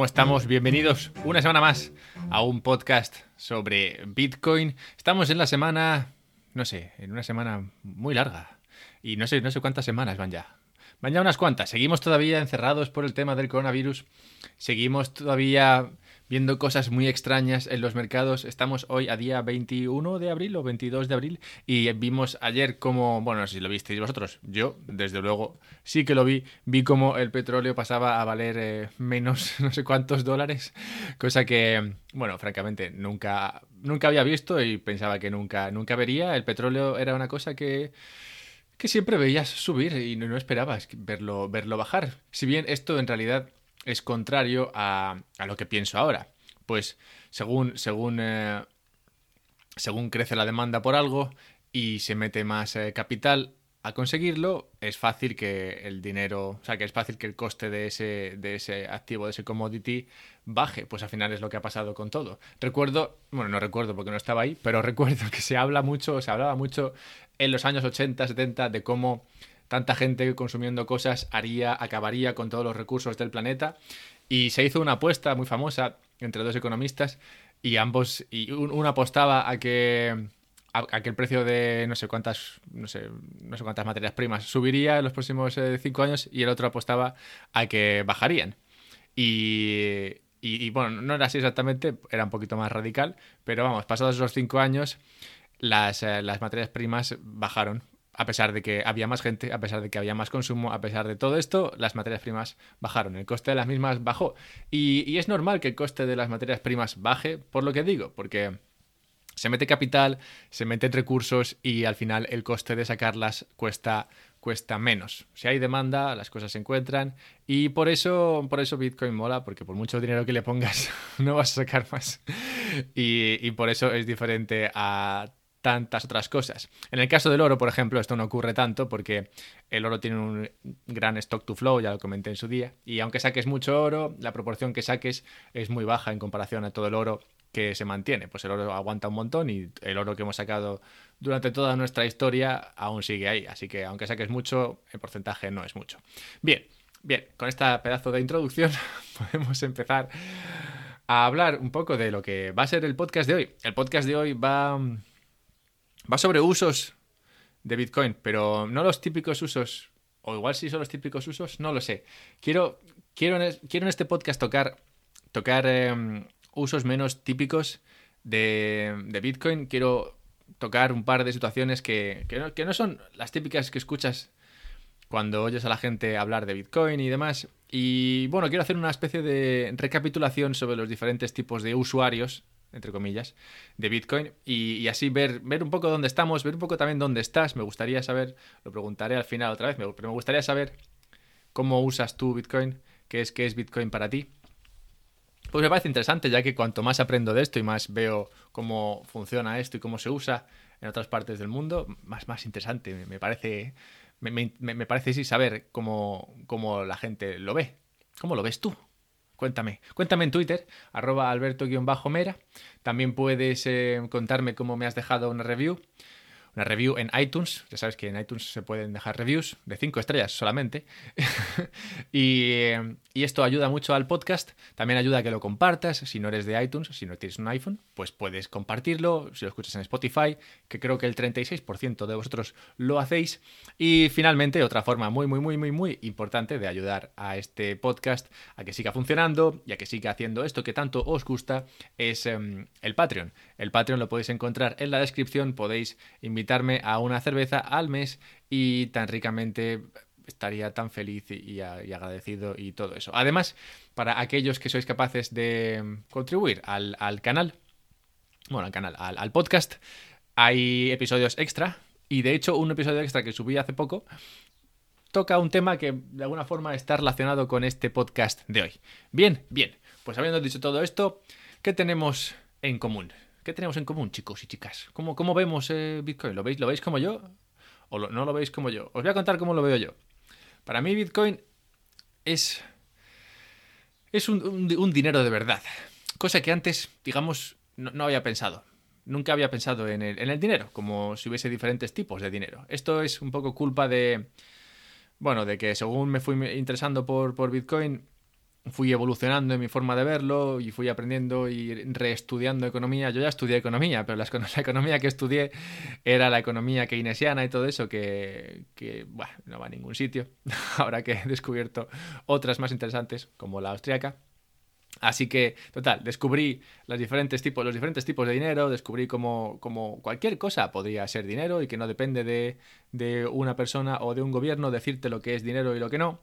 ¿Cómo estamos? Bienvenidos una semana más a un podcast sobre Bitcoin. Estamos en la semana, no sé, en una semana muy larga. Y no sé, no sé cuántas semanas van ya. Van ya unas cuantas. Seguimos todavía encerrados por el tema del coronavirus. Seguimos todavía viendo cosas muy extrañas en los mercados. Estamos hoy a día 21 de abril o 22 de abril y vimos ayer como, bueno, si lo visteis vosotros, yo desde luego sí que lo vi, vi como el petróleo pasaba a valer eh, menos no sé cuántos dólares, cosa que, bueno, francamente nunca, nunca había visto y pensaba que nunca, nunca vería. El petróleo era una cosa que que siempre veías subir y no, no esperabas verlo, verlo bajar. Si bien esto en realidad es contrario a, a lo que pienso ahora. Pues según, según, eh, según crece la demanda por algo y se mete más eh, capital a conseguirlo, es fácil que el dinero, o sea, que es fácil que el coste de ese, de ese activo, de ese commodity, baje. Pues al final es lo que ha pasado con todo. Recuerdo, bueno, no recuerdo porque no estaba ahí, pero recuerdo que se habla mucho, se hablaba mucho en los años 80, 70 de cómo tanta gente consumiendo cosas haría, acabaría con todos los recursos del planeta. Y se hizo una apuesta muy famosa entre dos economistas y ambos, y uno apostaba a que, a, que el precio de no sé cuántas, no sé, no sé cuántas materias primas subiría en los próximos eh, cinco años y el otro apostaba a que bajarían. Y, y, bueno, no era así exactamente, era un poquito más radical, pero vamos, pasados esos cinco años, las, eh, las materias primas bajaron a pesar de que había más gente, a pesar de que había más consumo, a pesar de todo esto, las materias primas bajaron, el coste de las mismas bajó. Y, es normal que el coste de las materias primas baje, por lo que digo, porque se mete capital, se meten recursos y al final el coste de sacarlas cuesta cuesta menos. Si hay demanda, las cosas se encuentran y por eso, por eso Bitcoin mola, porque por mucho dinero que le pongas no vas a sacar más. Y, por eso es diferente a tantas otras cosas. En el caso del oro, por ejemplo, esto no ocurre tanto porque el oro tiene un gran stock to flow, ya lo comenté en su día, y aunque saques mucho oro, la proporción que saques es muy baja en comparación a todo el oro que se mantiene. Pues el oro aguanta un montón y el oro que hemos sacado durante toda nuestra historia aún sigue ahí, así que aunque saques mucho, el porcentaje no es mucho. Bien, bien, con esta pedazo de introducción podemos empezar a hablar un poco de lo que va a ser el podcast de hoy. El podcast de hoy va Va sobre usos de Bitcoin, pero no los típicos usos, o igual sí son los típicos usos, no lo sé. Quiero, quiero, quiero en este podcast tocar, tocar em, usos menos típicos de, de, Bitcoin. Quiero tocar un par de situaciones que, que no son las típicas que escuchas cuando oyes a la gente hablar de Bitcoin y demás. Y bueno, quiero hacer una especie de recapitulación sobre los diferentes tipos de usuarios entre comillas, de Bitcoin y, así ver, ver un poco dónde estamos, ver un poco también dónde estás. Me gustaría saber, lo preguntaré al final otra vez, pero me gustaría saber cómo usas tú Bitcoin, qué es, qué es Bitcoin para ti. Pues me parece interesante, ya que cuanto más aprendo de esto y más veo cómo funciona esto y cómo se usa en otras partes del mundo, más, más interesante. Me, parece, me, me, me, parece sí saber cómo, cómo la gente lo ve. ¿Cómo lo ves tú? Cuéntame. Cuéntame en Twitter, arroba alberto-mera. También puedes eh, contarme cómo me has dejado una review una review en iTunes. Ya sabes que en iTunes se pueden dejar reviews de 5 estrellas solamente. y, y, esto ayuda mucho al podcast. También ayuda a que lo compartas. Si no eres de iTunes, si no tienes un iPhone, pues puedes compartirlo. Si lo escuchas en Spotify, que creo que el 36% de vosotros lo hacéis. Y finalmente, otra forma muy, muy, muy, muy, muy importante de ayudar a este podcast a que siga funcionando y a que siga haciendo esto que tanto os gusta es um, el Patreon. El Patreon lo podéis encontrar en la descripción. Podéis invitar invitarme a una cerveza al mes y tan ricamente estaría tan feliz y, agradecido y todo eso. Además, para aquellos que sois capaces de contribuir al, canal, bueno, al canal, al, podcast, hay episodios extra. Y de hecho, un episodio extra que subí hace poco toca un tema que de alguna forma está relacionado con este podcast de hoy. Bien, bien. Pues habiendo dicho todo esto, ¿qué tenemos en común? ¿Qué tenemos en común, chicos y chicas? ¿Cómo, cómo vemos eh, Bitcoin? ¿Lo veis, ¿Lo veis como yo? ¿O no lo veis como yo? Os voy a contar cómo lo veo yo. Para mí Bitcoin es, es un, dinero de verdad. Cosa que antes, digamos, no, había pensado. Nunca había pensado en el, dinero, como si hubiese diferentes tipos de dinero. Esto es un poco culpa de, bueno, de que según me fui interesando por Bitcoin, fui evolucionando en mi forma de verlo y fui aprendiendo y reestudiando economía. Yo ya estudié economía, pero la, economía que estudié era la economía keynesiana y todo eso que, que bueno, no va a ningún sitio. Ahora que he descubierto otras más interesantes, como la austriaca. Así que, total, descubrí los diferentes tipos, los diferentes tipos de dinero, descubrí cómo, cómo cualquier cosa podría ser dinero y que no depende de, de, una persona o de un gobierno decirte lo que es dinero y lo que no.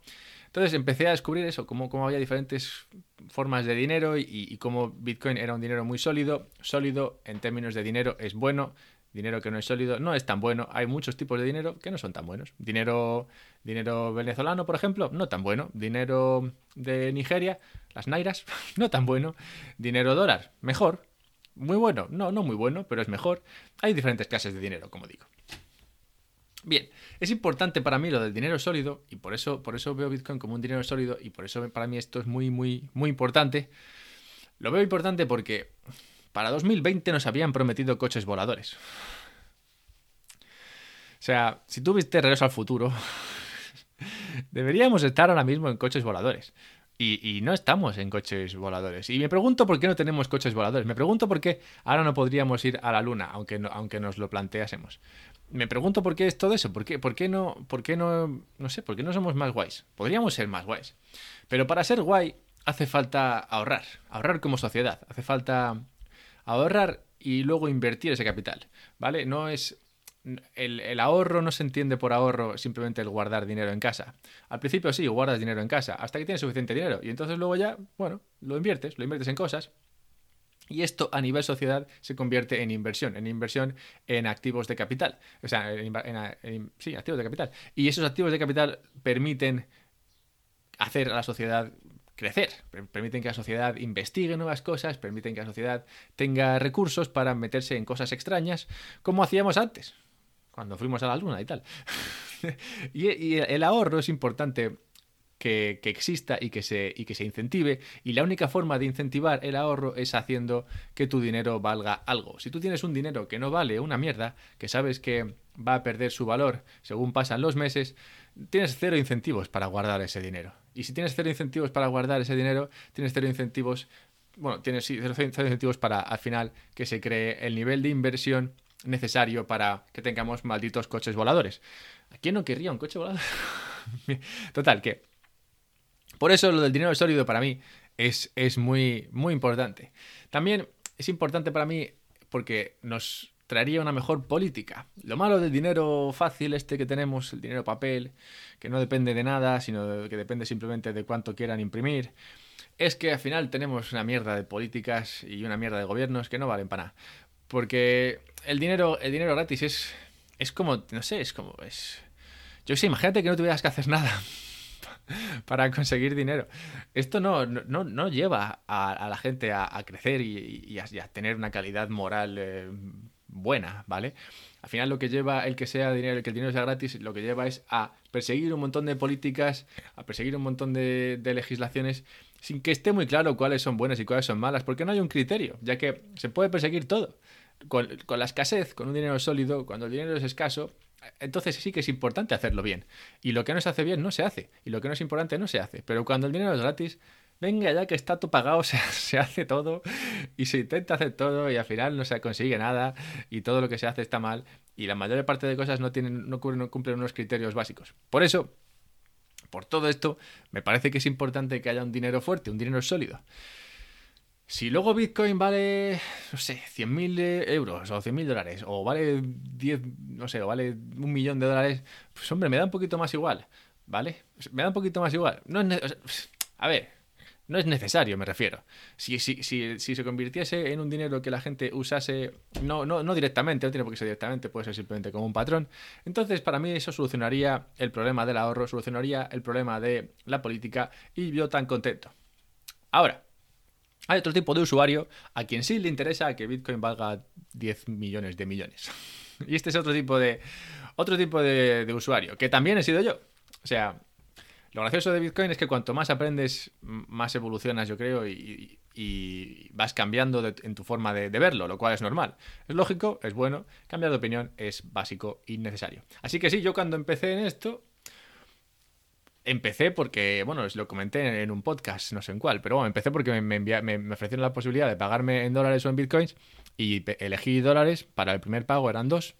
Entonces empecé a descubrir eso, cómo, había diferentes formas de dinero y, y cómo Bitcoin era un dinero muy sólido. Sólido en términos de dinero es bueno, dinero que no es sólido no es tan bueno. Hay muchos tipos de dinero que no son tan buenos. Dinero, dinero venezolano, por ejemplo, no tan bueno. Dinero de Nigeria, las nairas, no tan bueno. Dinero dólar, mejor. Muy bueno, no, no muy bueno, pero es mejor. Hay diferentes clases de dinero, como digo. Bien, es importante para mí lo del dinero sólido y por eso, por eso veo Bitcoin como un dinero sólido y por eso para mí esto es muy, muy, muy importante. Lo veo importante porque para 2020 nos habían prometido coches voladores. O sea, si tú viste Regreso al Futuro, deberíamos estar ahora mismo en coches voladores. Y, no estamos en coches voladores. Y me pregunto por qué no tenemos coches voladores. Me pregunto por qué ahora no podríamos ir a la Luna, aunque, aunque nos lo planteásemos. Me pregunto por qué es todo eso. ¿Por qué, por qué no, por qué no, no sé, por qué no somos más guays? Podríamos ser más guays. Pero para ser guay hace falta ahorrar. Ahorrar como sociedad. Hace falta ahorrar y luego invertir ese capital. ¿Vale? No es el, ahorro no se entiende por ahorro simplemente el guardar dinero en casa. Al principio sí, guardas dinero en casa, hasta que tienes suficiente dinero. Y entonces luego ya, bueno, lo inviertes, lo inviertes en cosas. Y esto a nivel sociedad se convierte en inversión, en inversión en activos de capital. O sea, en, activos de capital. Y esos activos de capital permiten hacer a la sociedad crecer, permiten que la sociedad investigue nuevas cosas, permiten que la sociedad tenga recursos para meterse en cosas extrañas, como hacíamos antes cuando fuimos a la luna y tal. y, el ahorro es importante que, exista y que, se, y que se incentive. Y la única forma de incentivar el ahorro es haciendo que tu dinero valga algo. Si tú tienes un dinero que no vale una mierda, que sabes que va a perder su valor según pasan los meses, tienes cero incentivos para guardar ese dinero. Y si tienes cero incentivos para guardar ese dinero, tienes cero incentivos, bueno, tienes cero incentivos para al final que se cree el nivel de inversión necesario para que tengamos malditos coches voladores. ¿A quién no querría un coche volador? Total, que por eso lo del dinero sólido para mí es, es muy, muy importante. También es importante para mí porque nos traería una mejor política. Lo malo del dinero fácil este que tenemos, el dinero papel, que no depende de nada, sino que depende simplemente de cuánto quieran imprimir, es que al final tenemos una mierda de políticas y una mierda de gobiernos que no valen para nada. Porque el dinero, el dinero gratis es, es como, no sé, es como, es... Yo sé, imagínate que no tuvieras que hacer nada para conseguir dinero. Esto no, no, no lleva a, la gente a, crecer y, a, tener una calidad moral eh, buena, ¿vale? Al final lo que lleva el que sea dinero, el que el dinero sea gratis, lo que lleva es a perseguir un montón de políticas, a perseguir un montón de, de legislaciones sin que esté muy claro cuáles son buenas y cuáles son malas, porque no hay un criterio, ya que se puede perseguir todo con, la escasez, con un dinero sólido, cuando el dinero es escaso, entonces sí que es importante hacerlo bien. Y lo que no se hace bien no se hace. Y lo que no es importante no se hace. Pero cuando el dinero es gratis, venga ya que está todo pagado, se, se, hace todo y se intenta hacer todo y al final no se consigue nada y todo lo que se hace está mal y la mayor parte de cosas no, tienen, no, no cumplen unos criterios básicos. Por eso, por todo esto, me parece que es importante que haya un dinero fuerte, un dinero sólido. Si luego Bitcoin vale, no sé, 100.000 euros o 100.000 dólares, o vale 10, no sé, o vale un millón de dólares, pues hombre, me da un poquito más igual, ¿vale? Me da un poquito más igual. No es a ver, no es necesario, me refiero. Si, si, si, si, se convirtiese en un dinero que la gente usase, no, no, no directamente, no tiene por qué ser directamente, puede ser simplemente como un patrón, entonces para mí eso solucionaría el problema del ahorro, solucionaría el problema de la política y yo tan contento. Ahora, hay otro tipo de usuario a quien sí le interesa que Bitcoin valga 10 millones de millones. y este es otro tipo de otro tipo de, usuario, que también he sido yo. O sea, lo gracioso de Bitcoin es que cuanto más aprendes, más evolucionas, yo creo, y, vas cambiando en tu forma de, verlo, lo cual es normal. Es lógico, es bueno, cambiar de opinión es básico y necesario. Así que sí, yo cuando empecé en esto, empecé porque, bueno, os lo comenté en un podcast, no sé en cuál, pero bueno, empecé porque me, me, ofrecieron la posibilidad de pagarme en dólares o en bitcoins y elegí dólares. Para el primer pago eran dos.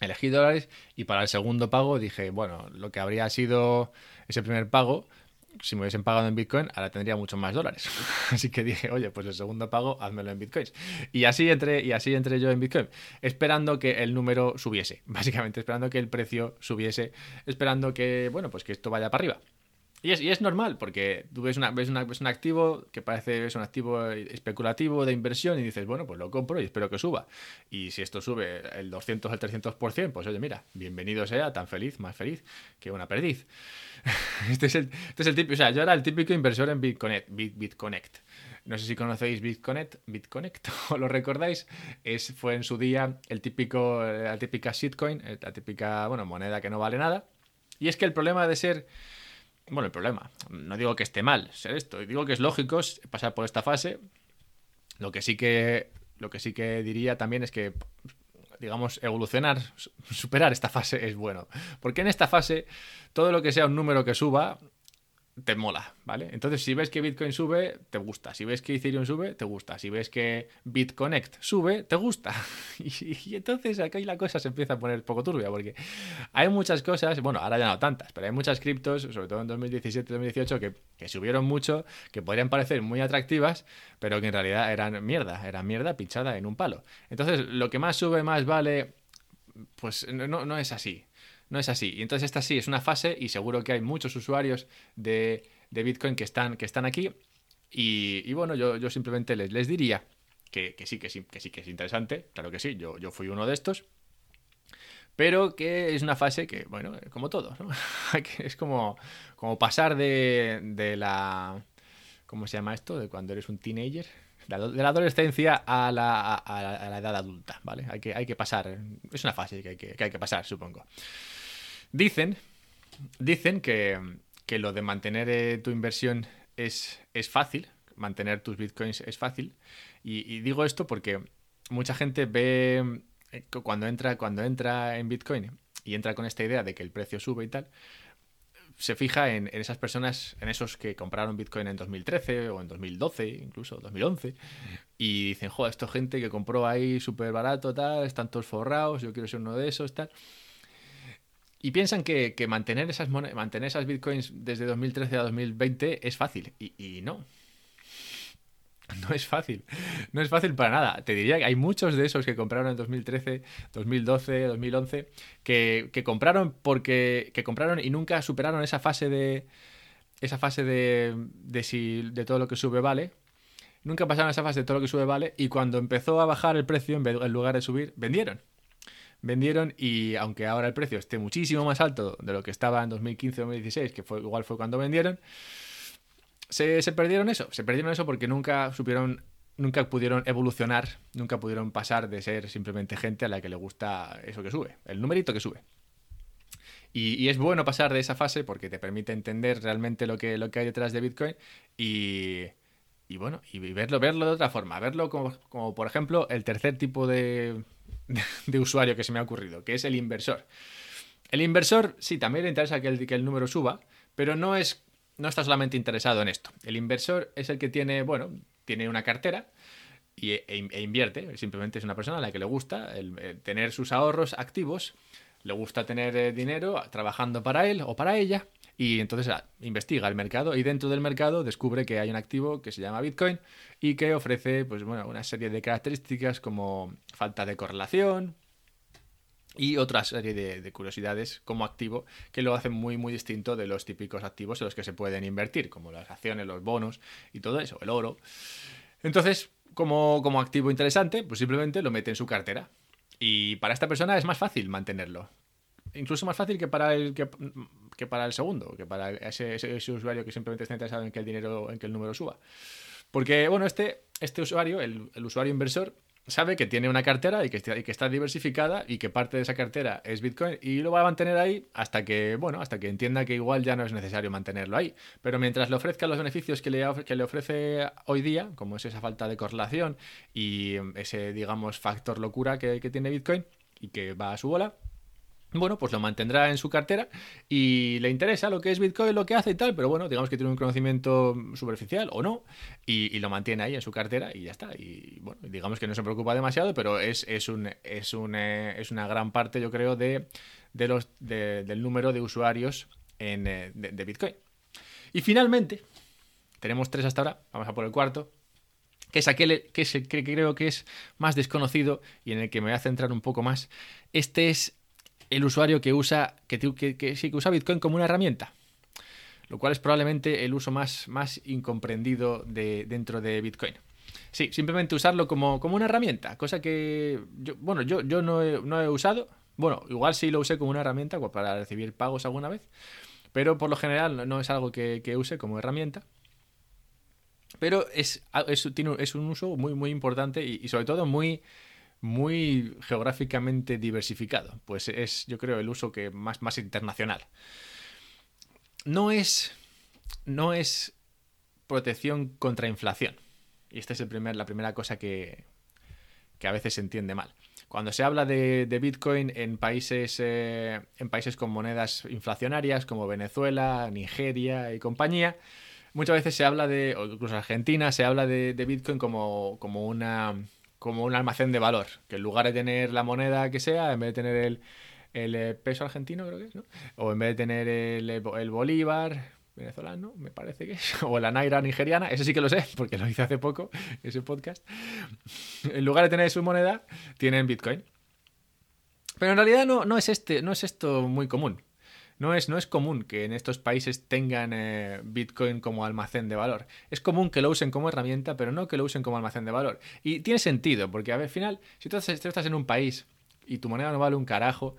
Elegí dólares y para el segundo pago dije, bueno, lo que habría sido ese primer pago si me hubiesen pagado en Bitcoin, ahora tendría muchos más dólares. así que dije, oye, pues el segundo pago, házmelo en Bitcoins. Y así entré, y así entré yo en Bitcoin, esperando que el número subiese, básicamente esperando que el precio subiese, esperando que, bueno, pues que esto vaya para arriba. Y es, normal, porque tú ves, una, ves, una, ves, un activo que parece es un activo especulativo de inversión y dices, bueno, pues lo compro y espero que suba. Y si esto sube el 200 al 300%, pues oye, mira, bienvenido sea, tan feliz, más feliz que una perdiz. este, es el, este es el típico, o sea, yo era el típico inversor en BitConnect. BitConnect. No sé si conocéis BitConnect, BitConnect o lo recordáis. Es, fue en su día el típico, la típica shitcoin, la típica, bueno, moneda que no vale nada. Y es que el problema de ser bueno, el problema, no digo que esté mal ser esto, digo que es lógico pasar por esta fase. Lo que sí que, lo que, sí que diría también es que, digamos, evolucionar, superar esta fase es bueno. Porque en esta fase, todo lo que sea un número que suba, te mola, ¿vale? Entonces, si ves que Bitcoin sube, te gusta. Si ves que Ethereum sube, te gusta. Si ves que BitConnect sube, te gusta. Y, entonces aquí la cosa se empieza a poner poco turbia, porque hay muchas cosas, bueno, ahora ya no tantas, pero hay muchas criptos, sobre todo en 2017-2018, que, que subieron mucho, que podrían parecer muy atractivas, pero que en realidad eran mierda, eran mierda pinchada en un palo. Entonces, lo que más sube, más vale, pues no, no es así no es así. Y entonces esta sí es una fase y seguro que hay muchos usuarios de, Bitcoin que están, que están aquí. Y, bueno, yo, yo, simplemente les, les diría que, sí, que sí, que sí, que es interesante. Claro que sí, yo, yo fui uno de estos. Pero que es una fase que, bueno, como todo, ¿no? es como, como pasar de, de la... ¿Cómo se llama esto? De cuando eres un teenager de la adolescencia a la, a, la, edad adulta, ¿vale? Hay que, hay que pasar, es una fase que hay que, que hay que pasar, supongo. Dicen, dicen que, lo de mantener eh, tu inversión es, es fácil, mantener tus bitcoins es fácil. Y, digo esto porque mucha gente ve eh, cuando entra, cuando entra en bitcoin y entra con esta idea de que el precio sube y tal, se fija en, esas personas, en esos que compraron Bitcoin en 2013 o en 2012, incluso 2011, y dicen, joder, esto gente que compró ahí súper barato, tal, están todos forrados, yo quiero ser uno de esos, tal. Y piensan que, mantener, esas mantener esas bitcoins desde 2013 a 2020 es fácil. Y, no. No es fácil. No es fácil para nada. Te diría que hay muchos de esos que compraron en 2013, 2012, 2011, que, que compraron porque. que compraron y nunca superaron esa fase de. esa fase de. de si. de todo lo que sube vale. Nunca pasaron esa fase de todo lo que sube vale. Y cuando empezó a bajar el precio, en lugar de subir, vendieron vendieron y aunque ahora el precio esté muchísimo más alto de lo que estaba en 2015-2016, que fue, igual fue cuando vendieron, se, perdieron eso, se perdieron eso porque nunca supieron, nunca pudieron evolucionar, nunca pudieron pasar de ser simplemente gente a la que le gusta eso que sube, el numerito que sube. Y, es bueno pasar de esa fase porque te permite entender realmente lo que, lo que hay detrás de Bitcoin y, y bueno, y verlo, verlo de otra forma, verlo como, como por ejemplo el tercer tipo de, de usuario que se me ha ocurrido, que es el inversor. El inversor, sí, también le interesa que el, que el número suba, pero no es no está solamente interesado en esto. El inversor es el que tiene, bueno, tiene una cartera y, e, e invierte. Simplemente es una persona a la que le gusta tener sus ahorros activos, le gusta tener eh, dinero trabajando para él o para ella y entonces ah, investiga el mercado y dentro del mercado descubre que hay un activo que se llama Bitcoin y que ofrece pues, bueno, una serie de características como falta de correlación y otra serie de, curiosidades como activo que lo hacen muy muy distinto de los típicos activos en los que se pueden invertir, como las acciones, los bonos y todo eso, el oro. Entonces, como, como activo interesante, pues simplemente lo mete en su cartera. Y para esta persona es más fácil mantenerlo, incluso más fácil que para el que, para el segundo, que para ese, usuario que simplemente está interesado en que el dinero, en que el número suba. Porque, bueno, este, este usuario, el, usuario inversor, sabe que tiene una cartera y que, y que, está diversificada y que parte de esa cartera es Bitcoin y lo va a mantener ahí hasta que, bueno, hasta que entienda que igual ya no es necesario mantenerlo ahí. Pero mientras le ofrezca los beneficios que le, que le ofrece hoy día, como es esa falta de correlación y ese, digamos, factor locura que tiene Bitcoin y que va a su bola, bueno, pues lo mantendrá en su cartera y le interesa lo que es Bitcoin, lo que hace y tal, pero bueno, digamos que tiene un conocimiento superficial o no, y, lo mantiene ahí en su cartera y ya está. Y bueno, digamos que no se preocupa demasiado, pero es, es, un, es, un, eh, es una gran parte, yo creo, de, de los, del número de usuarios en, eh, de, Bitcoin. Y finalmente, tenemos tres hasta ahora, vamos a por el cuarto, que es aquel que, es el que creo que es más desconocido y en el que me voy a centrar un poco más. Este es el usuario que usa, que, que, sí, que usa Bitcoin como una herramienta. Lo cual es probablemente el uso más, más incomprendido de, dentro de Bitcoin. Sí, simplemente usarlo como, como una herramienta, cosa que, yo, bueno, yo, yo no, he, no he usado. Bueno, igual sí lo usé como una herramienta para recibir pagos alguna vez, pero por lo general no es algo que, use como herramienta. Pero es, es, tiene, es un uso muy, muy importante y sobre todo muy, muy geográficamente diversificado. Pues es, yo creo, el uso que más, más internacional. No es, no es protección contra inflación. Y esta es la primera cosa que, que a veces se entiende mal. Cuando se habla de, Bitcoin en países, eh, en países con monedas inflacionarias como Venezuela, Nigeria y compañía, muchas veces se habla de, o incluso Argentina, se habla de, de Bitcoin como, como una como un almacén de valor, que en lugar de tener la moneda que sea, en vez de tener el, el eh, peso argentino, creo que es, ¿no? O en vez de tener el, el bolívar venezolano, me parece que es, o la naira nigeriana, eso sí que lo sé, porque lo hice hace poco, ese podcast. En lugar de tener su moneda, tienen Bitcoin. Pero en realidad no, no, es este, no es esto muy común. No es, no es común que en estos países tengan eh, Bitcoin como almacén de valor. Es común que lo usen como herramienta, pero no que lo usen como almacén de valor. Y tiene sentido, porque al final, si tú estás en un país y tu moneda no vale un carajo,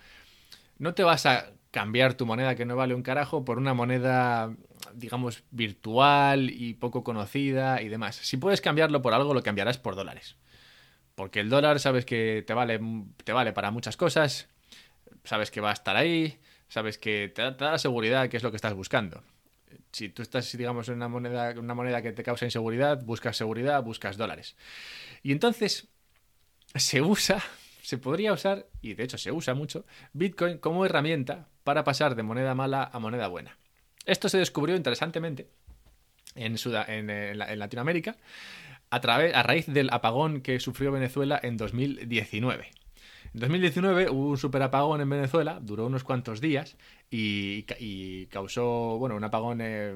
no te vas a cambiar tu moneda que no vale un carajo por una moneda, digamos, virtual y poco conocida y demás. Si puedes cambiarlo por algo, lo cambiarás por dólares. Porque el dólar sabes que te vale, te vale para muchas cosas, sabes que va a estar ahí, sabes que te da, la seguridad que es lo que estás buscando. Si tú estás, digamos, en una moneda, una moneda que te causa inseguridad, buscas seguridad, buscas dólares. Y entonces se usa, se podría usar, y de hecho se usa mucho, Bitcoin como herramienta para pasar de moneda mala a moneda buena. Esto se descubrió interesantemente en, en, Latinoamérica a, a raíz del apagón que sufrió Venezuela en 2019. En 2019 hubo un super apagón en Venezuela, duró unos cuantos días y, causó bueno, un apagón eh,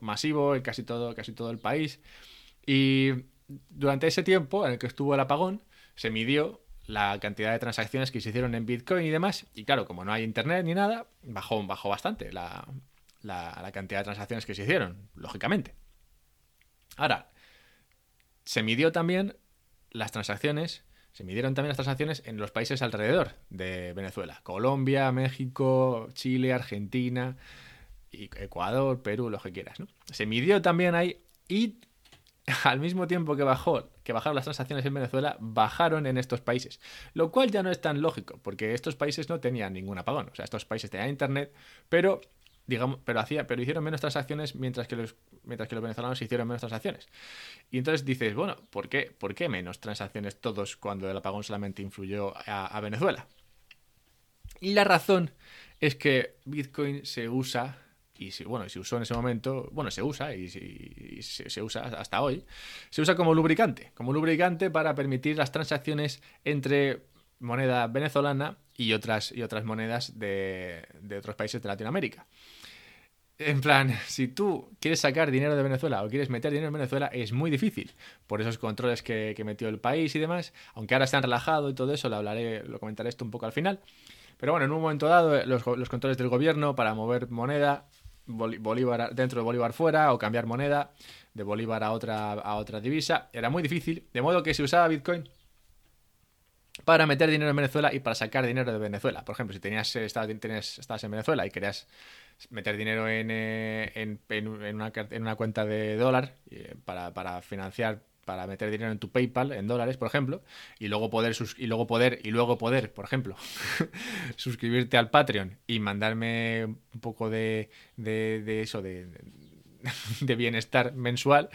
masivo en casi todo, casi todo el país. Y durante ese tiempo en el que estuvo el apagón, se midió la cantidad de transacciones que se hicieron en Bitcoin y demás. Y claro, como no hay internet ni nada, bajó, bajó bastante la, la cantidad de transacciones que se hicieron, lógicamente. Ahora, se midió también las transacciones se midieron también las transacciones en los países alrededor de Venezuela. Colombia, México, Chile, Argentina, Ecuador, Perú, lo que quieras. ¿no? Se midió también ahí y al mismo tiempo que bajó, que bajaron las transacciones en Venezuela, bajaron en estos países. Lo cual ya no es tan lógico, porque estos países no tenían ningún apagón. O sea, estos países tenían internet, pero digamos, pero hacía, pero hicieron menos transacciones mientras que los, mientras que los venezolanos hicieron menos transacciones. Y entonces dices, bueno, ¿por qué, ¿por qué menos transacciones todos cuando el apagón solamente influyó a, Venezuela? Y la razón es que Bitcoin se usa y si, bueno, se usó en ese momento, bueno, se usa y, se, usa hasta hoy, se usa como lubricante, como lubricante para permitir las transacciones entre moneda venezolana y otras, y otras monedas de, de otros países de Latinoamérica. En plan, si tú quieres sacar dinero de Venezuela o quieres meter dinero en Venezuela, es muy difícil por esos controles que, metió el país y demás. Aunque ahora se han relajado y todo eso, lo hablaré, lo comentaré esto un poco al final. Pero bueno, en un momento dado, los, controles del gobierno para mover moneda, Bolívar dentro de Bolívar fuera, o cambiar moneda de Bolívar a otra, a otra divisa, era muy difícil. De modo que se usaba Bitcoin para meter dinero en Venezuela y para sacar dinero de Venezuela. Por ejemplo, si tenías, estabas, en Venezuela y querías meter dinero en, eh, en, una, en una, cuenta de dólar eh, para, para, financiar para meter dinero en tu PayPal en dólares, por ejemplo, y luego poder y luego poder y luego poder, por ejemplo, suscribirte al Patreon y mandarme un poco de, de, de eso de, de bienestar mensual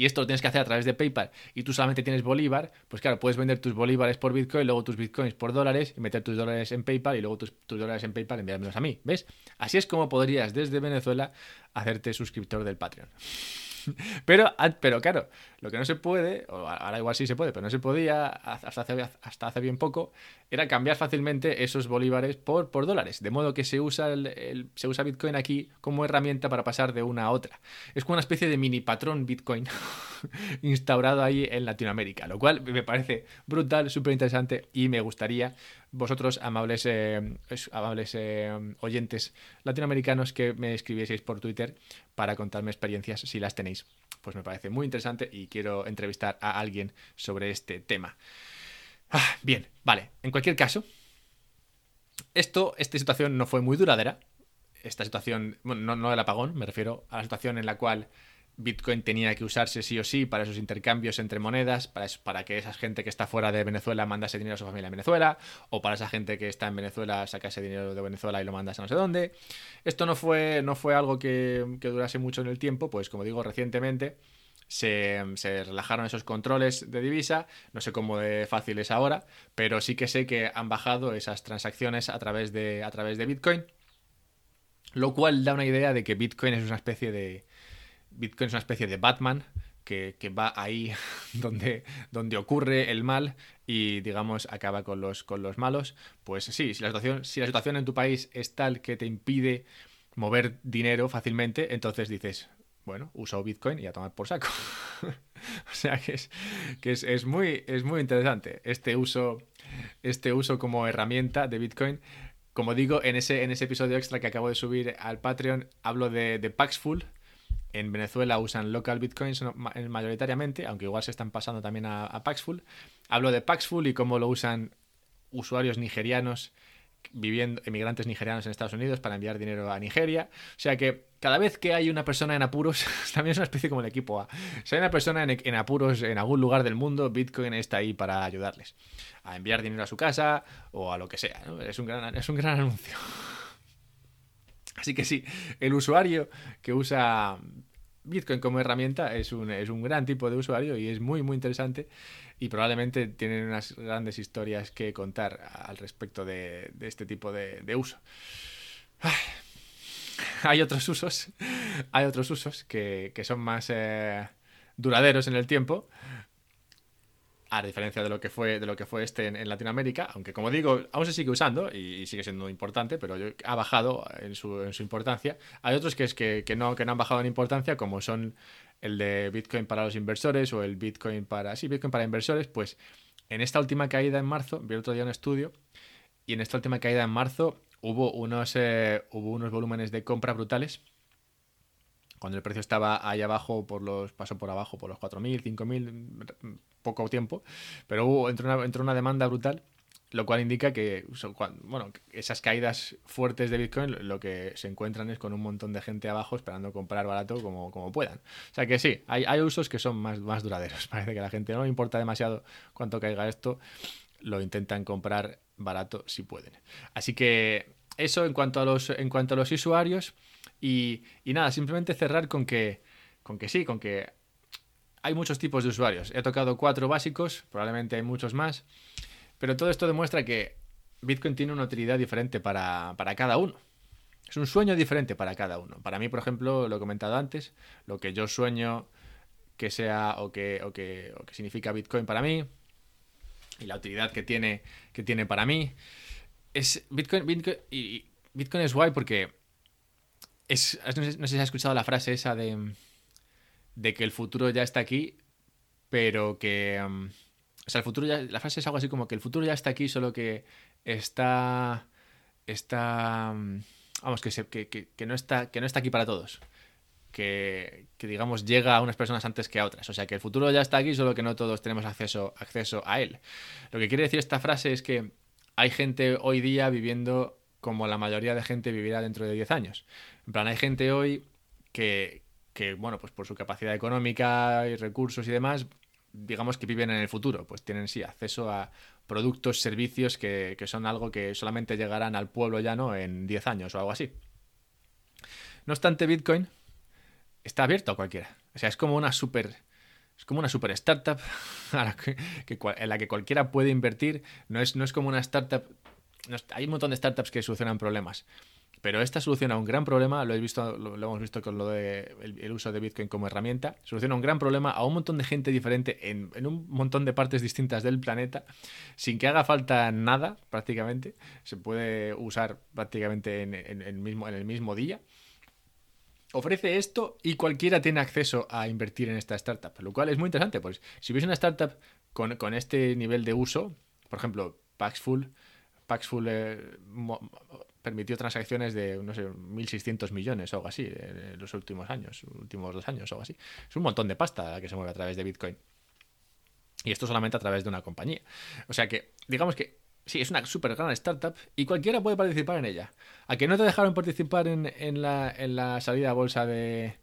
y esto lo tienes que hacer a través de PayPal y tú solamente tienes Bolívar, pues claro, puedes vender tus Bolívares por Bitcoin, luego tus Bitcoins por dólares y meter tus dólares en PayPal y luego tus, tus dólares en PayPal enviármelos a mí, ¿ves? Así es como podrías desde Venezuela hacerte suscriptor del Patreon. Pero, pero claro, lo que no se puede, o ahora igual sí se puede, pero no se podía hasta hace, hasta hace bien poco, era cambiar fácilmente esos bolívares por, por dólares. De modo que se usa, el, se usa Bitcoin aquí como herramienta para pasar de una a otra. Es como una especie de mini patrón Bitcoin instaurado ahí en Latinoamérica, lo cual me parece brutal, súper interesante y me gustaría vosotros, amables, eh, amables eh, oyentes latinoamericanos, que me escribieseis por Twitter para contarme experiencias si las tenéis. Pues me parece muy interesante y quiero entrevistar a alguien sobre este tema. Ah, bien, vale. En cualquier caso, esto, esta situación no fue muy duradera. Esta situación, bueno, no, no el apagón, me refiero a la situación en la cual Bitcoin tenía que usarse sí o sí para esos intercambios entre monedas, para, para que esa gente que está fuera de Venezuela mandase dinero a su familia en Venezuela, o para esa gente que está en Venezuela sacase dinero de Venezuela y lo mandase a no sé dónde. Esto no fue, no fue algo que, durase mucho en el tiempo, pues como digo, recientemente se, se, relajaron esos controles de divisa, no sé cómo de fácil es ahora, pero sí que sé que han bajado esas transacciones a través de, a través de Bitcoin, lo cual da una idea de que Bitcoin es una especie de Bitcoin es una especie de Batman que, va ahí donde, donde ocurre el mal y, digamos, acaba con los, con los malos. Pues sí, si la, situación, si la situación en tu país es tal que te impide mover dinero fácilmente, entonces dices, bueno, uso Bitcoin y a tomar por saco. o sea que es, que es, muy, es muy interesante este uso, este uso como herramienta de Bitcoin. Como digo, en ese, en ese episodio extra que acabo de subir al Patreon, hablo de Paxful, en Venezuela usan local bitcoins mayoritariamente, aunque igual se están pasando también a, Paxful. Hablo de Paxful y cómo lo usan usuarios nigerianos viviendo, emigrantes nigerianos en Estados Unidos para enviar dinero a Nigeria. O sea que cada vez que hay una persona en apuros, también es una especie como el equipo A. Si hay una persona en, apuros en algún lugar del mundo, Bitcoin está ahí para ayudarles a enviar dinero a su casa o a lo que sea. Es, un gran, es un gran anuncio. Así que sí, el usuario que usa Bitcoin como herramienta es un, es un gran tipo de usuario y es muy, muy interesante y probablemente tienen unas grandes historias que contar al respecto de, este tipo de, uso. Hay otros usos, hay otros usos que, son más eh, duraderos en el tiempo, a diferencia de lo que fue, de lo que fue este en, Latinoamérica, aunque como digo, aún se sigue usando y, sigue siendo importante, pero ha bajado en su, importancia. Hay otros que, es que, no, que no han bajado en importancia, como son el de Bitcoin para los inversores o el Bitcoin para... Sí, Bitcoin para inversores, pues en esta última caída en marzo, vi otro día un estudio, y en esta última caída en marzo hubo unos, eh, hubo unos volúmenes de compra brutales cuando el precio estaba ahí abajo, por los, pasó por abajo por los 4.000, 5.000, poco tiempo, pero hubo, entró, una, una demanda brutal lo cual indica que bueno, esas caídas fuertes de Bitcoin lo que se encuentran es con un montón de gente abajo esperando comprar barato como, como puedan. O sea que sí, hay, hay usos que son más, más duraderos. Parece que a la gente no le importa demasiado cuánto caiga esto, lo intentan comprar barato si pueden. Así que eso en cuanto a los, en cuanto a los usuarios. Y, nada, simplemente cerrar con que, con que sí, con que hay muchos tipos de usuarios. He tocado cuatro básicos, probablemente hay muchos más, pero todo esto demuestra que Bitcoin tiene una utilidad diferente para, cada uno. Es un sueño diferente para cada uno. Para mí, por ejemplo, lo he comentado antes, lo que yo sueño que sea o que, o que, o que significa Bitcoin para mí y la utilidad que tiene, que tiene para mí. Es Bitcoin, Bitcoin y Bitcoin es guay porque es, no, sé, si has escuchado la frase esa de, de que el futuro ya está aquí, pero que... Um, o sea, el futuro ya... La frase es algo así como que el futuro ya está aquí, solo que está... Está... Um, vamos, que, se, que, que, no está, que no está aquí para todos. Que, que, digamos, llega a unas personas antes que a otras. O sea, que el futuro ya está aquí, solo que no todos tenemos acceso, acceso a él. Lo que quiere decir esta frase es que hay gente hoy día viviendo como la mayoría de gente vivirá dentro de 10 años. En plan, hay gente hoy que, bueno, pues por su capacidad económica y recursos y demás, digamos que viven en el futuro, pues tienen sí acceso a productos, servicios que, son algo que solamente llegarán al pueblo llano en 10 años o algo así. No obstante, Bitcoin está abierto a cualquiera. O sea, es como una super es como una super startup en la que cualquiera puede invertir. No es, no es como una startup. hay un montón de startups que solucionan problemas. Pero esta soluciona un gran problema, lo, he visto, lo, hemos visto con lo de el, uso de Bitcoin como herramienta, soluciona un gran problema a un montón de gente diferente en, un montón de partes distintas del planeta, sin que haga falta nada prácticamente. Se puede usar prácticamente en, el, mismo, en el mismo día. Ofrece esto y cualquiera tiene acceso a invertir en esta startup, lo cual es muy interesante, pues si ves una startup con, con este nivel de uso, por ejemplo, Paxful, Paxful eh, permitió transacciones de, no sé, 1.600 millones o algo así en los últimos años, últimos dos años o algo así. Es un montón de pasta que se mueve a través de Bitcoin. Y esto solamente a través de una compañía. O sea que, digamos que sí, es una súper gran startup y cualquiera puede participar en ella. ¿A que no te dejaron participar en, la, la salida a bolsa de,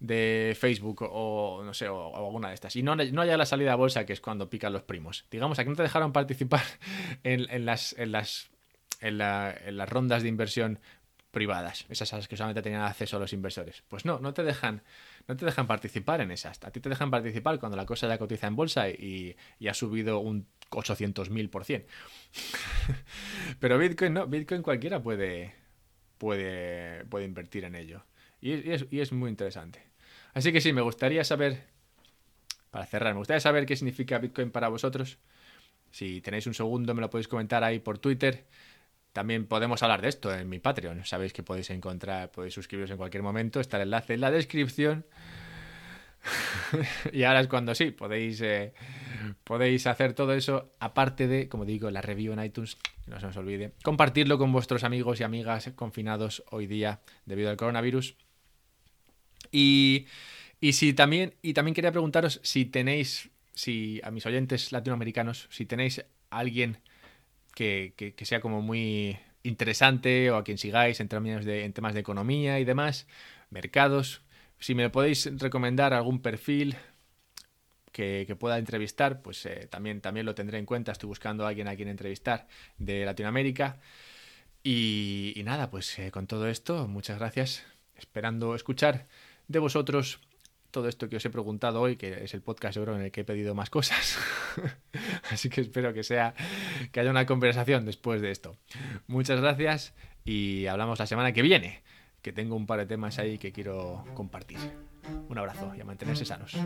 de Facebook o no sé, o, alguna de estas. Y no, haya la salida a bolsa, que es cuando pican los primos. Digamos, a que no te dejaron participar en las en, las rondas de inversión privadas, esas que solamente tenían acceso a los inversores. Pues no, no te dejan, no te dejan participar en esas. A ti te dejan participar cuando la cosa ya cotiza en bolsa y, ha subido un 800.000%. Pero Bitcoin no, Bitcoin cualquiera puede, puede, puede invertir en ello. Y, es, y es muy interesante. Así que sí, me gustaría saber, para cerrar, me gustaría saber qué significa Bitcoin para vosotros. Si tenéis un segundo, me lo podéis comentar ahí por Twitter. También podemos hablar de esto en mi Patreon. Sabéis que podéis encontrar, podéis suscribiros en cualquier momento. Está el enlace en la descripción. y ahora es cuando sí, podéis, eh, podéis hacer todo eso, aparte de, como digo, la review en iTunes, no se os olvide, compartirlo con vuestros amigos y amigas confinados hoy día debido al coronavirus. Y, y si también, y también quería preguntaros si tenéis, si a mis oyentes latinoamericanos, si tenéis alguien que, sea como muy interesante o a quien sigáis en, términos de, en temas de economía y demás, mercados. Si me podéis recomendar algún perfil que, pueda entrevistar, pues eh, también, también lo tendré en cuenta. Estoy buscando a alguien a quien entrevistar de Latinoamérica. Y, nada, pues eh, con todo esto, muchas gracias. Esperando escuchar de vosotros todo esto que os he preguntado hoy, que es el podcast seguro en el que he pedido más cosas. Así que espero que sea que haya una conversación después de esto. Muchas gracias y hablamos la semana que viene, que tengo un par de temas ahí que quiero compartir. Un abrazo y a mantenerse sanos.